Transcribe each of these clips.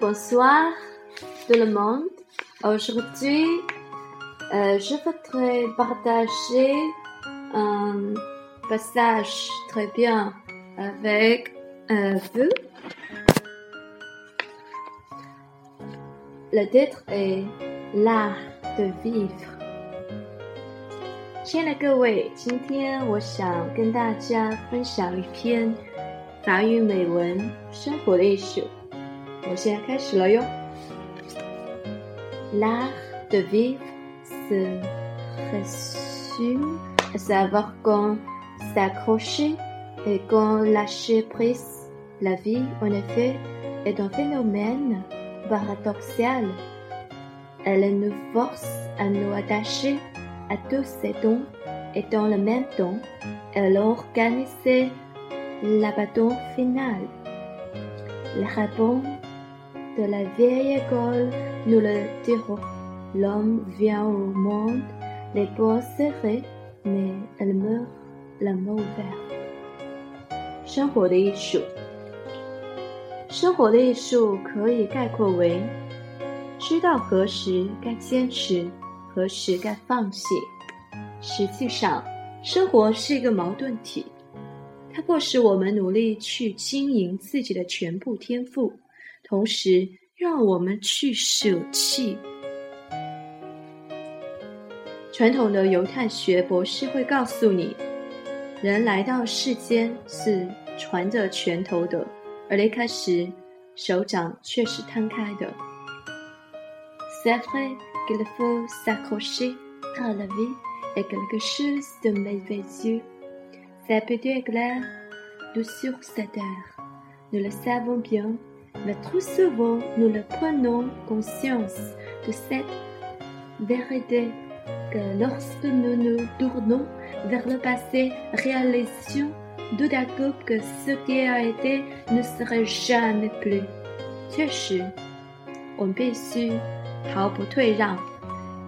Bonsoir tout le monde. Aujourd'hui, euh, je voudrais partager un passage très bien avec euh, vous. Le titre est L'art de vivre。亲爱的各位，今天我想跟大家分享一篇法语美文《生活的艺术》。 我现在开始了哟。L'art de vivre se résume à savoir quand s'accrocher et quand lâcher prise. La vie, en effet, est un phénomène paradoxal. Elle nous force à nous attacher à tous ces dons et dans le même temps, elle organise l'abattement final. La réponse 生活的艺术，生活的艺术可以概括为：知道何时该坚持，何时该放弃。实际上，生活是一个矛盾体，它迫使我们努力去经营自己的全部天赋。同时，让我们去舍弃。传统的犹太学博士会告诉你，人来到世间是传着拳头的，而离开时，手掌却是摊开的。C'est vrai qu'il faut s'accrocher à la vie et quelque chose de merveilleux. C'est peut-être clair de sur cette terre. Nous le savons bien. Mais trop souvent, nous ne prenons conscience de cette vérité que lorsque nous nous tournons vers le passé, réalisons tout à coup que ce qui a été ne serait jamais plus. 确实，我们必须毫不退让，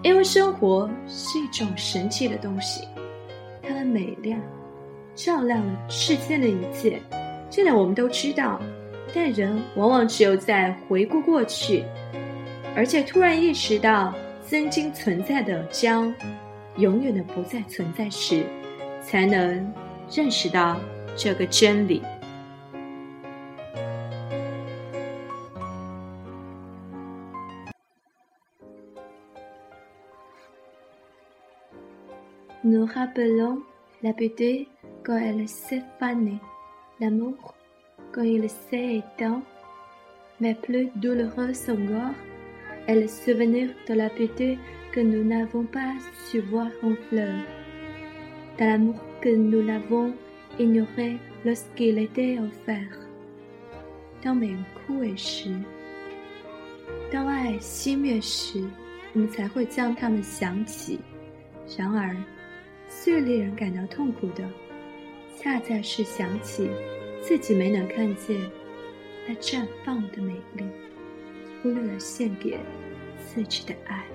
因为生活是一种神奇的东西，它的美亮照亮了世间的一切。这点我们都知道。 但人往往只有在回顾过去，而且突然意识到曾经存在的将永远的不再存在时，才能认识到这个真理。Nous rappelons la beauté quand elle s'est fanée, l'amour. quand il s'est éteint, mais plus douloureux encore est le souvenir de la beauté que nous n'avons pas su voir en fleurs, de l'amour que nous l'avons ignoré lorsqu'il était offert. 当美人枯萎时，当爱熄灭时，我们才会将它们想起。然而，最令人感到痛苦的，恰恰是想起。 自己没能看见那绽放的美丽，忽略了献给自己的爱。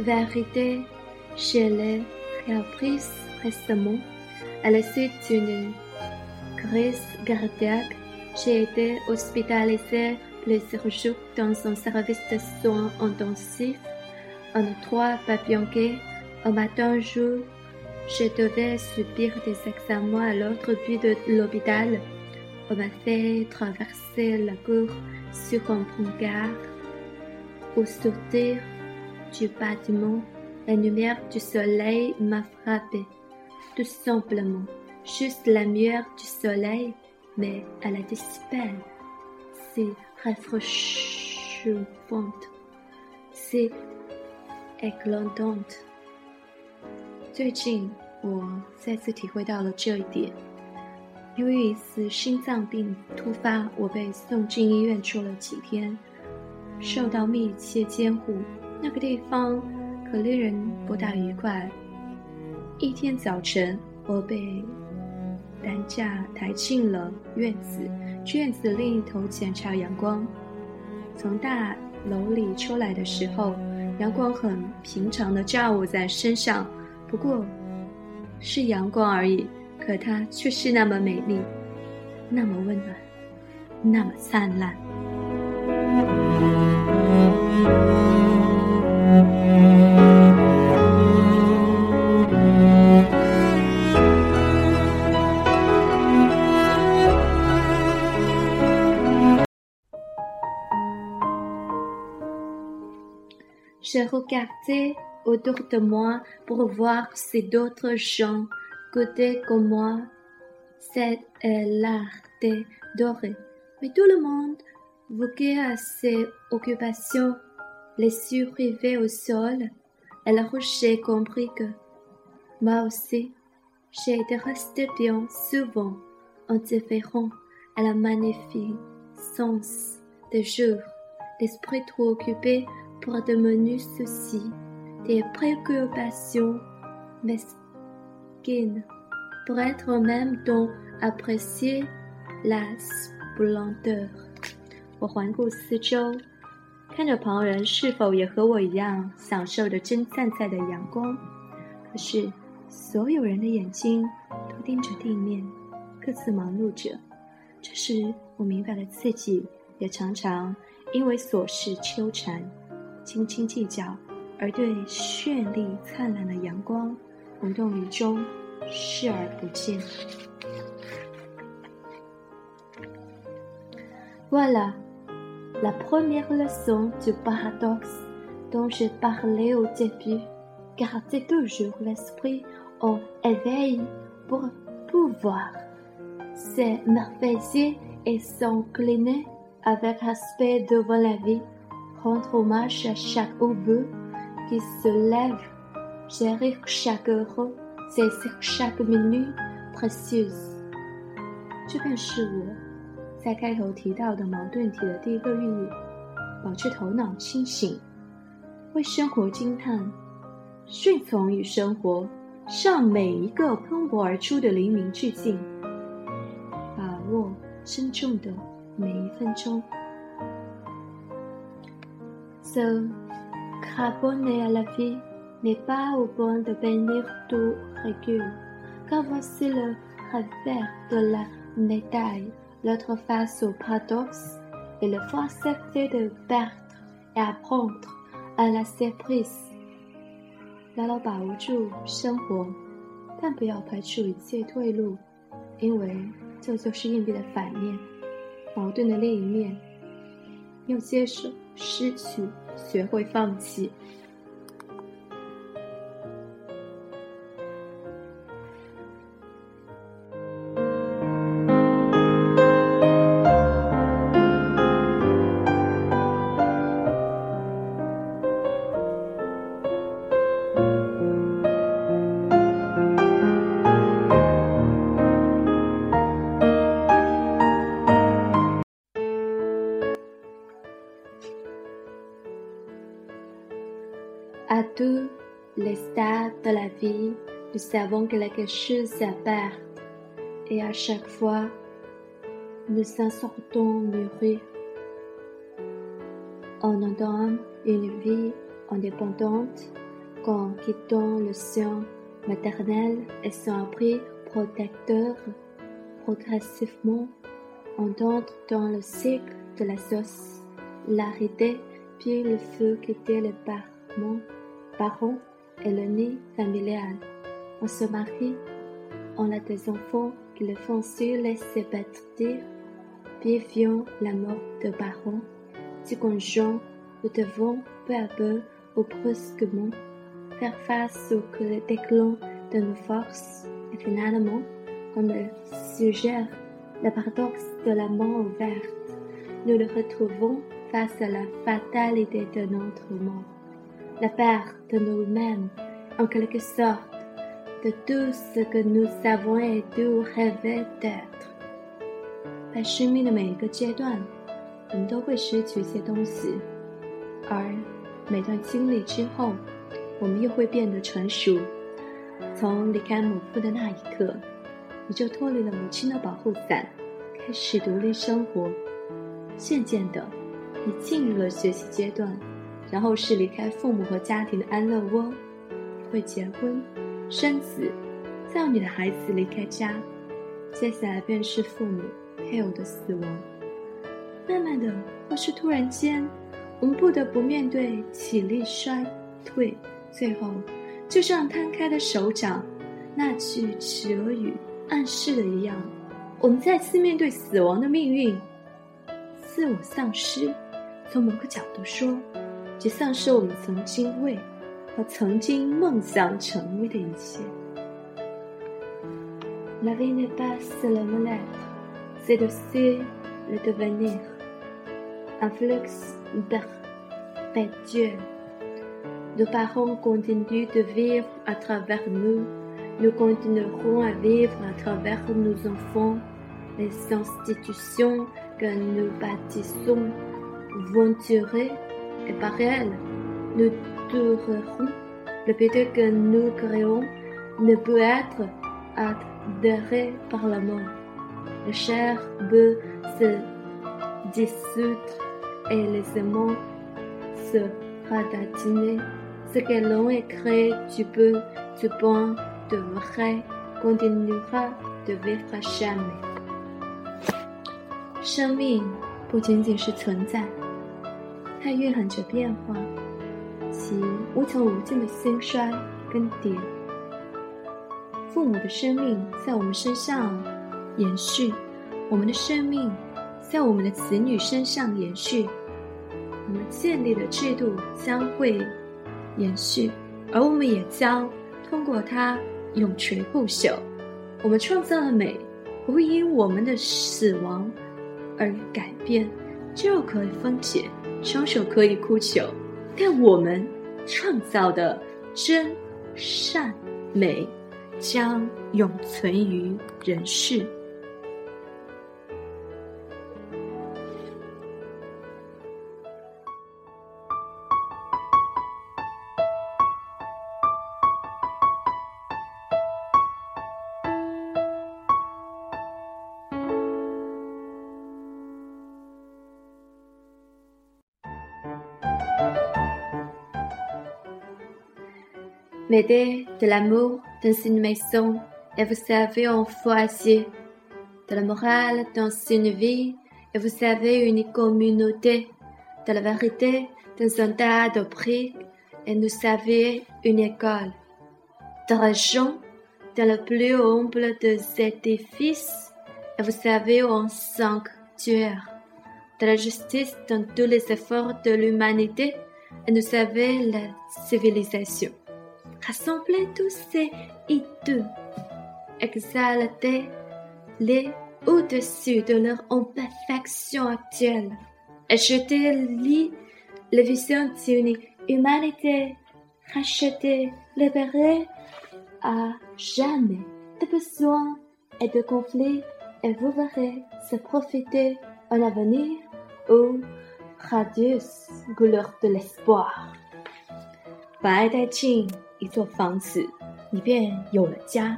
Vérité, je l'ai reprise récemment. À la suite d'une crise cardiaque, j'ai été hospitalisée plusieurs jours dans un service de soins intensifs. En trois papillonquets, au matin jour, je devais subir des examens à l'autre bout de l'hôpital. On m'a fait traverser la cour sur un brancard pour sortir du bâtiment, la lumière du soleil m'a frappé. Tout simplement, juste la lumière du soleil, mais elle a dissipé. C'est rafraîchissante. C'est éclatante. 最近，我再次体会到了这一点。由于一次心脏病突发，我被送进医院住了几天，受到密切监护。 那个地方可令人不大愉快。一天早晨，我被担架抬进了院子，去院子另一头检查阳光。从大楼里出来的时候，阳光很平常的照我在身上，不过是阳光而已，可它却是那么美丽，那么温暖，那么灿烂。Je regardais autour de moi pour voir si d'autres gens goûtaient comme moi cette l'art de doré. Mais tout le monde voguait à ses occupations, les yeux rivés au sol. Alors j'ai compris que moi aussi, j'ai été resté bien souvent indifférent à la magnificence des jours, l'esprit trop occupé pour de menus soucis, des préoccupations mesquines, pour être en même temps apprécier la splendeur. 我环顾四周，看着旁人是否也和我一样享受着真灿灿的阳光。可是，所有人的眼睛都盯着地面，各自忙碌着。这时，我明白了自己也常常因为琐事纠缠。斤斤计较，而对绚丽灿烂的阳光无动于衷，视而不见。Voilà la première leçon du paradoxe dont j'ai parlé au début. Gardez toujours l'esprit au éveil pour pouvoir s'émerveiller et s'incliner avec respect devant la vie Rendre hommage à chaque aube qui se lève, gérer chaque heure, saisir chaque minute précieuse。这便是我在开头提到的矛盾体的第一个寓意：保持头脑清醒，为生活惊叹，顺从于生活，向每一个喷薄而出的黎明致敬，把握珍重的每一分钟。Se carbonner à la vie n'est pas au point de bénir tout recul, car voici le revers de la médaille, l'autre face au paradoxe, et le faut accepter de perdre et apprendre à la surprise. 牢牢把握住生活，但不要排除一切退路，因为这就是硬币的反面，矛盾的另一面。要接受失去， 学会放弃。À tous les stades de la vie, nous savons que quelque chose perdre, et à chaque fois, nous en sortons mûris. On entame une vie indépendante qu'en quittant le sien maternel et son abri protecteur, progressivement, on entre dans le cycle de la sauce, l'arrêté, puis le feu quitter le parement parents et le nid familial. On se marie, on a des enfants qui le font sur les puis vient la mort de parents, du conjoint, nous devons peu à peu ou brusquement faire face au déclin de nos forces. Et finalement, comme le suggère le paradoxe de la mort ouverte, nous le retrouvons face à la fatalité de notre mort 在生命的每一个阶段，我们都会失去一些东西，而每段经历之后，我们又会变得成熟。从离开母腹的那一刻，你就脱离了母亲的保护伞，开始独立生活。渐渐的，你进入了学习阶段，然后是离开父母和家庭的安乐窝。会结婚、生子，再有你的孩子离开家，接下来便是父母、配偶的死亡。慢慢的，或是突然间，我们不得不面对体力衰退，最后。就像摊开的手掌，那句祈语暗示的一样，我们再次面对死亡的命运，自我丧失。从某个角度说，即丧失我们曾经为和曾经梦想成为的一切。La vie n'est pas seulement l'être, c'est aussi le devenir, un flux perpétuel. Nos parents continuent de vivre à travers nous. Nous continuerons à vivre à travers nos enfants. Les institutions que nous bâtissons vont durer et par elles, nous durerons. Le but que nous créons ne peut être adhéré par la mort. Le chair peut se dissoudre et les aimants se ratatiner. Ce que l'on écrit du peu, du bon, de vrai, continuera de vivre jamais。生命不仅仅是存在， 它蕴含着变化，其无穷无尽的兴衰更迭。父母的生命在我们身上延续，我们的生命在我们的子女身上延续，我们建立的制度将会。延续，而我们也将通过它永垂不朽。我们创造的美不会因我们的死亡而改变。就可以分解，双手可以哭求，但我们创造的真善美将永存于人世。M'aider de l'amour dans une maison et vous savez un foyer, de la morale dans une vie et vous savez une communauté, de la vérité dans un tas de prix et nous savez une école, de l'argent dans le plus humble des édifices et vous savez un sanctuaire, de la justice dans tous les efforts de l'humanité et nous savez la civilisation. Rassemblez tous ces hideux, exaltez-les au-dessus de leur imperfection actuelle, ajoutez-les la vision d'une humanité rachetée, libérée à jamais de besoins et de conflits, et vous verrez se profiter un avenir aux radieuses couleurs de l'espoir. 一座房子，你便有了家；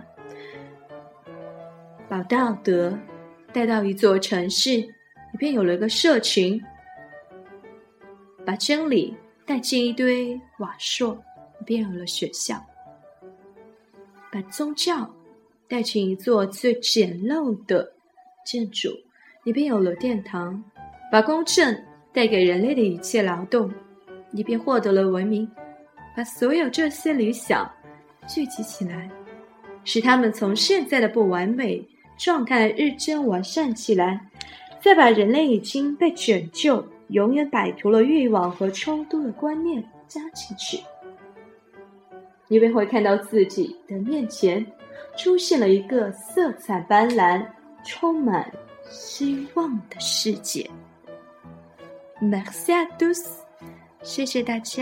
把道德带到一座城市，你便有了一个社群；把真理带进一堆瓦砾，你便有了学校；把宗教带进一座最简陋的建筑，你便有了殿堂；把公正带给人类的一切劳动，你便获得了文明。把所有这些理想聚集起来，使他们从现在的不完美状态日渐完善起来，再把人类已经被拯救、永远摆脱了欲望和冲突的观念加进去，你便会看到自己的面前出现了一个色彩斑斓、充满希望的世界。Merci à tous，谢谢大家。